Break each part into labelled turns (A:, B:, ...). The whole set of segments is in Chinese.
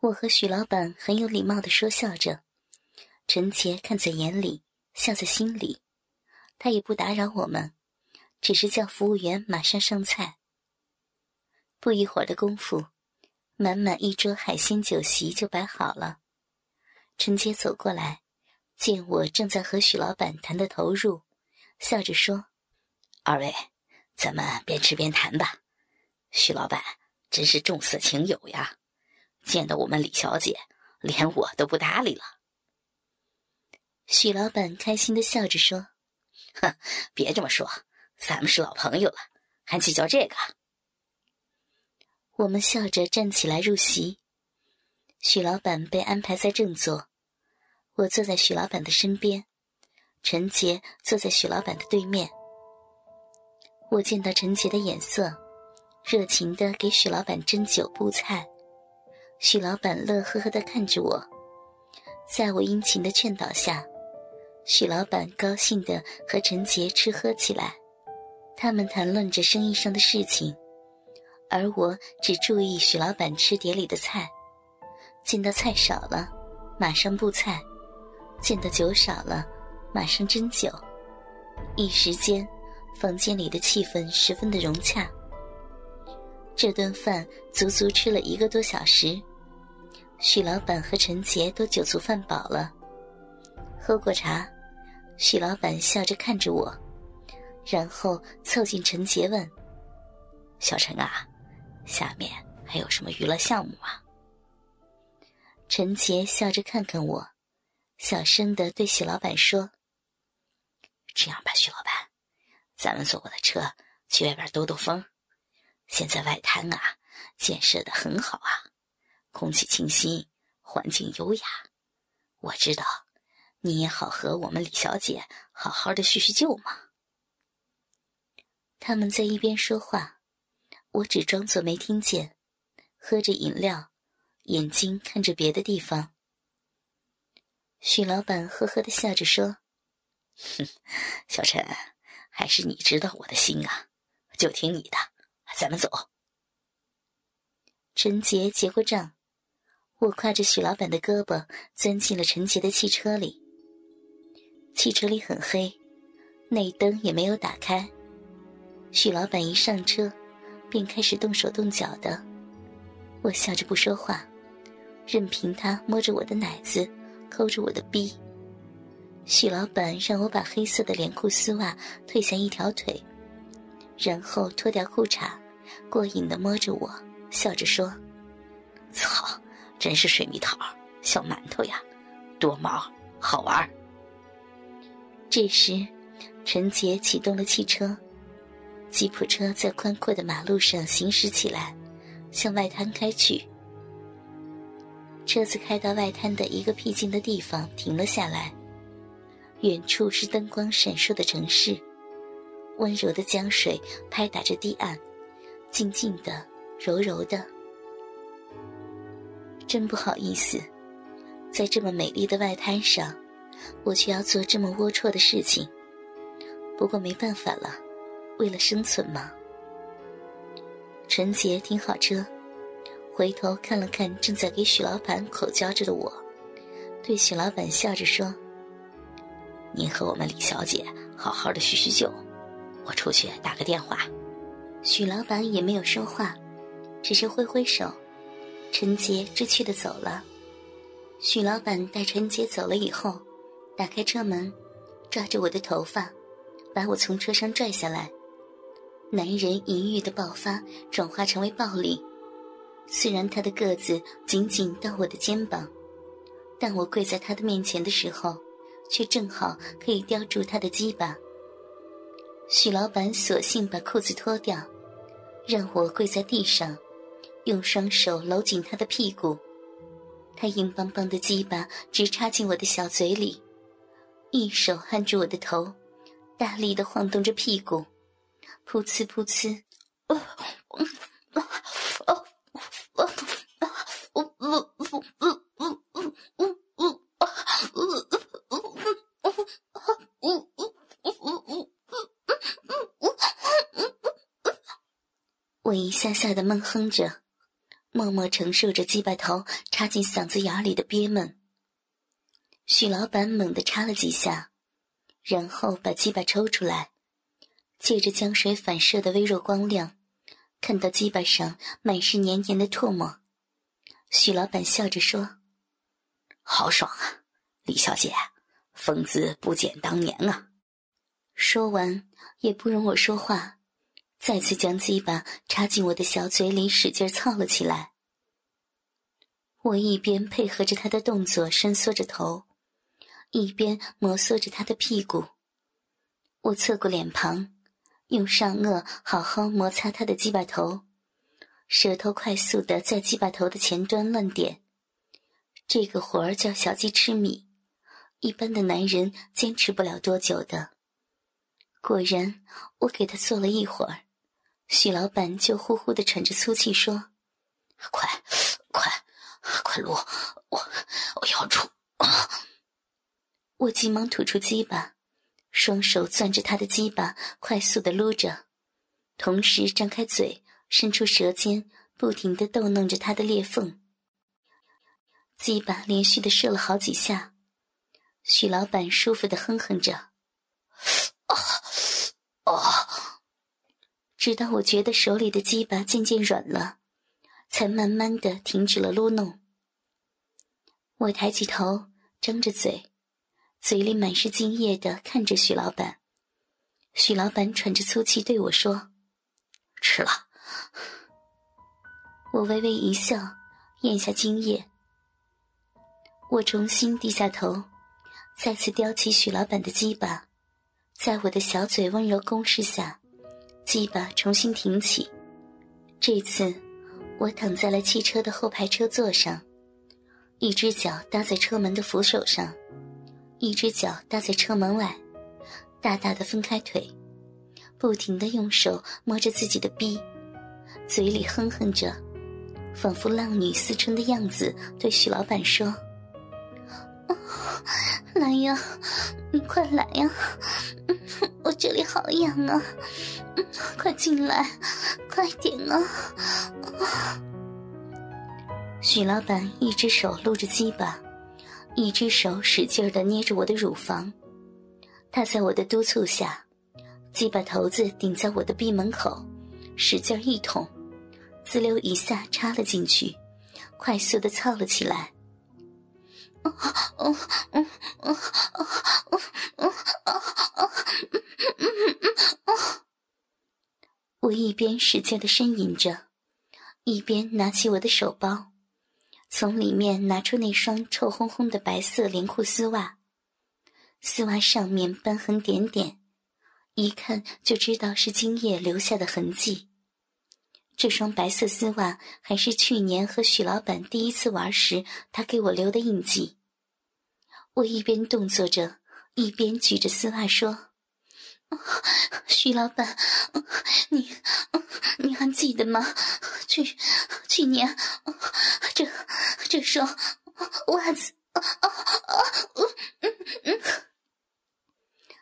A: 我和许老板很有礼貌的说笑着，陈杰看在眼里，笑在心里，他也不打扰我们，只是叫服务员马上上菜。不一会儿的功夫，满满一桌海鲜酒席就摆好了。陈杰走过来，见我正在和许老板谈得投入，笑着说：“
B: 二位，咱们边吃边谈吧。许老板真是重色轻友呀。”见到我们李小姐，连我都不搭理了。
A: 许老板开心的笑着说：“
B: 哼，别这么说，咱们是老朋友了，还计较这个？”
A: 我们笑着站起来入席。许老板被安排在正座，我坐在许老板的身边，陈杰坐在许老板的对面。我见到陈杰的眼色，热情的给许老板斟酒布菜。许老板乐呵呵的看着我，在我殷勤的劝导下，许老板高兴的和陈杰吃喝起来。他们谈论着生意上的事情，而我只注意许老板吃碟里的菜。见到菜少了，马上布菜；见到酒少了，马上斟酒。一时间，房间里的气氛十分的融洽。这顿饭足足吃了一个多小时。许老板和陈杰都酒足饭饱了，喝过茶，许老板笑着看着我，然后凑近陈杰问：“
B: 小陈啊，下面还有什么娱乐项目啊？”
A: 陈杰笑着看看我，小声的对许老板说：“
B: 这样吧，许老板，咱们坐我的车去外边兜兜风。现在外滩啊，建设的很好啊。”空气清新，环境优雅。我知道，你也好和我们李小姐好好的叙叙旧嘛。
A: 他们在一边说话，我只装作没听见，喝着饮料，眼睛看着别的地方。许老板呵呵的笑着说：“
B: 哼，小陈，还是你知道我的心啊，就听你的，咱们走。”
A: 陈杰结过账。我挎着许老板的胳膊，钻进了陈杰的汽车里。汽车里很黑，内灯也没有打开。许老板一上车，便开始动手动脚的。我笑着不说话，任凭他摸着我的奶子，抠着我的逼。许老板让我把黑色的连裤丝袜褪下一条腿，然后脱掉裤衩，过瘾的摸着我，笑着说：“
B: 操！”真是水蜜桃，小馒头呀，多毛，好玩。
A: 这时，陈杰启动了汽车，吉普车在宽阔的马路上行驶起来，向外滩开去。车子开到外滩的一个僻静的地方，停了下来。远处是灯光闪烁的城市，温柔的江水拍打着堤岸，静静的，柔柔的。真不好意思，在这么美丽的外滩上，我却要做这么龌龊的事情。不过没办法了，为了生存嘛。陈杰停好车，回头看了看正在给许老板口交着的我，对许老板笑着说：“
B: 您和我们李小姐好好的叙叙旧，我出去打个电话。”
A: 许老板也没有说话，只是挥挥手。陈杰知趣的走了，许老板带陈杰走了以后，打开车门，抓着我的头发，把我从车上拽下来。男人淫欲的爆发转化成为暴力。虽然他的个子仅仅到我的肩膀，但我跪在他的面前的时候，却正好可以叼住他的鸡巴。许老板索性把裤子脱掉，让我跪在地上。用双手搂紧他的屁股，他硬邦邦的鸡巴直插进我的小嘴里，一手按住我的头，大力的晃动着屁股，噗呲噗呲。我一下下的闷哼着。默默承受着鸡巴头插进嗓子眼里的憋闷。许老板猛地插了几下，然后把鸡巴抽出来，借着江水反射的微弱光亮，看到鸡巴上满是黏黏的唾沫。许老板笑着说：“
B: 好爽啊，李小姐，风姿不减当年啊。”
A: 说完，也不容我说话，再次将鸡巴插进我的小嘴里，使劲操了起来。我一边配合着他的动作伸缩着头，一边摩挲着他的屁股。我侧过脸庞，用上颚好好摩擦他的鸡巴头，舌头快速的在鸡巴头的前端乱点。这个活儿叫小鸡吃米，一般的男人坚持不了多久的。果然，我给他做了一会儿，许老板就呼呼的喘着粗气说：“
B: 快，快！”快撸！我我要出！
A: 我急忙吐出鸡巴，双手攥着他的鸡巴，快速的撸着，同时张开嘴，伸出舌尖，不停的逗弄着他的裂缝。鸡巴连续的射了好几下，许老板舒服的哼哼着，
B: 啊啊！
A: 直到我觉得手里的鸡巴渐渐软了。才慢慢的停止了撸弄。我抬起头，张着嘴，嘴里满是惊讶的看着许老板。许老板喘着粗气对我说：“
B: 吃了。”
A: 我微微一笑，咽下精液。我重新低下头，再次叼起许老板的鸡巴，在我的小嘴温柔攻势下，鸡巴重新挺起。这次。我躺在了汽车的后排车座上，一只脚搭在车门的扶手上，一只脚搭在车门外，大大的分开腿，不停的用手摸着自己的逼，嘴里哼哼着，仿佛浪女思春的样子，对许老板说：“ 来呀，你快来呀，我这里好痒啊，快进来，快点啊！”许老板一只手撸着鸡巴，一只手使劲的捏着我的乳房。他在我的督促下，鸡巴头子顶在我的闭门口，使劲一捅，滋溜一下插了进去，快速的操了起来。我一边使劲的呻吟着，一边拿起我的手包。从里面拿出那双臭烘烘的白色连裤丝袜，丝袜上面斑痕点点，一看就知道是精液留下的痕迹。这双白色丝袜还是去年和许老板第一次玩时他给我留的印记。我一边动作着，一边举着丝袜说：“许老板，你你还记得吗？去去年这……”这双袜子，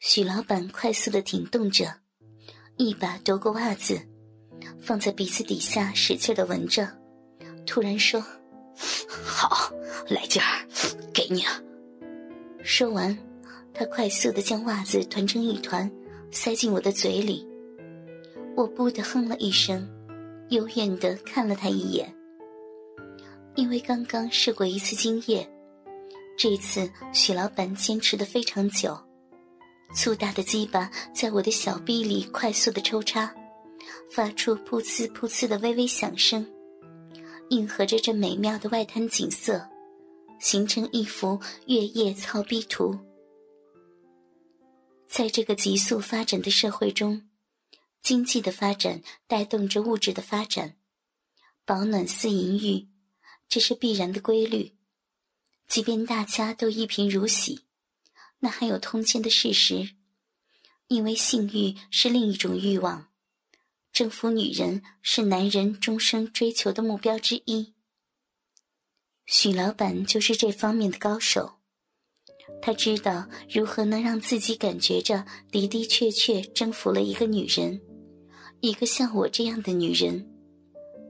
A: 许老板快速的挺动着，一把夺过袜子，放在鼻子底下使劲的闻着，突然说：“
B: 好，来劲儿，给你了。”
A: 说完，他快速的将袜子团成一团，塞进我的嘴里。我不的哼了一声，幽怨的看了他一眼。因为刚刚试过一次精液，这次许老板坚持的非常久，粗大的鸡巴在我的小臂里快速的抽插，发出噗呲噗呲的微微响声，应和着这美妙的外滩景色，形成一幅月夜操逼图。在这个急速发展的社会中，经济的发展带动着物质的发展，保暖似淫欲。这是必然的规律，即便大家都一贫如洗，那还有通奸的事实。因为性欲是另一种欲望，征服女人是男人终生追求的目标之一。许老板就是这方面的高手，他知道如何能让自己感觉着的的确确征服了一个女人，一个像我这样的女人，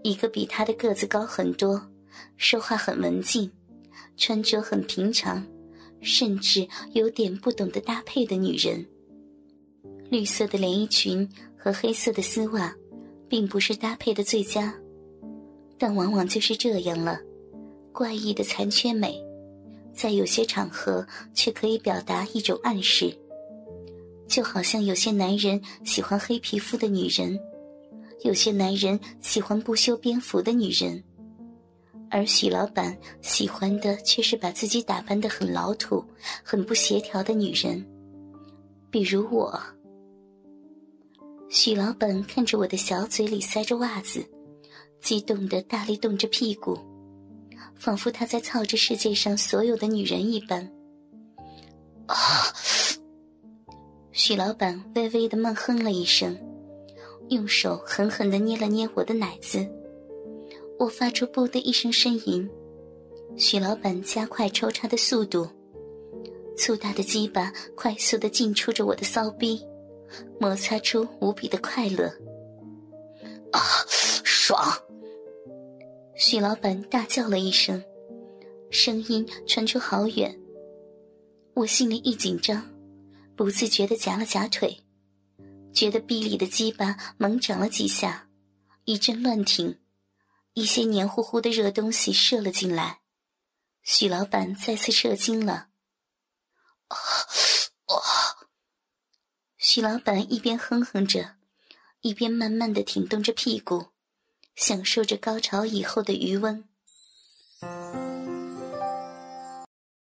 A: 一个比他的个子高很多。说话很文静，穿着很平常，甚至有点不懂得搭配的女人。绿色的连衣裙和黑色的丝袜，并不是搭配的最佳，但往往就是这样了。怪异的残缺美，在有些场合却可以表达一种暗示，就好像有些男人喜欢黑皮肤的女人，有些男人喜欢不修边幅的女人，而许老板喜欢的却是把自己打扮的很老土、很不协调的女人，比如我。许老板看着我的小嘴里塞着袜子，激动的大力动着屁股，仿佛他在操着世界上所有的女人一般。啊！许老板微微的闷哼了一声，用手狠狠的捏了捏我的奶子。我发出“啵”的一声呻吟。许老板加快抽插的速度，粗大的鸡巴快速的进出着我的骚逼。摩擦出无比的快乐，啊，爽！许老板大叫了一声，声音传出好远。我心里一紧张，不自觉的夹了夹腿，觉得臂里的鸡巴猛长了几下，一阵乱挺，一些黏糊糊的热东西射了进来。许老板再次射精了，啊，啊！许老板一边哼哼着，一边慢慢的挺动着屁股，享受着高潮以后的余温。